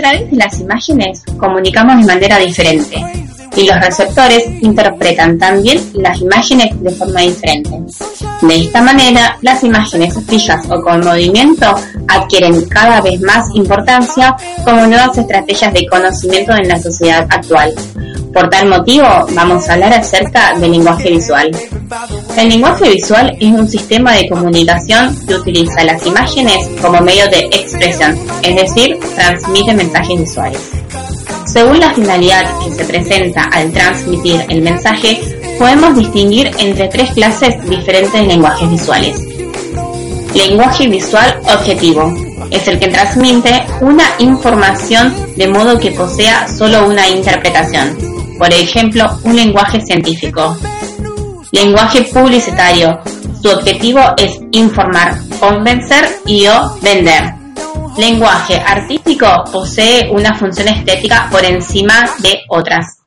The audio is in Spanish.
Través de las imágenes comunicamos de manera diferente y los receptores interpretan también las imágenes de forma diferente. De esta manera, las imágenes fijas o con movimiento adquieren cada vez más importancia como nuevas estrategias de conocimiento en la sociedad actual. Por tal motivo, vamos a hablar acerca del lenguaje visual. El lenguaje visual es un sistema de comunicación que utiliza las imágenes como medio de expresión, es decir, transmite mensajes visuales. Según la finalidad que se presenta al transmitir el mensaje, podemos distinguir entre tres clases diferentes de lenguajes visuales. Lenguaje visual objetivo. Es el que transmite una información de modo que posea solo una interpretación. Por ejemplo, un lenguaje científico. Lenguaje publicitario. Su objetivo es informar, convencer y o vender lenguaje artístico posee una función estética por encima de otras.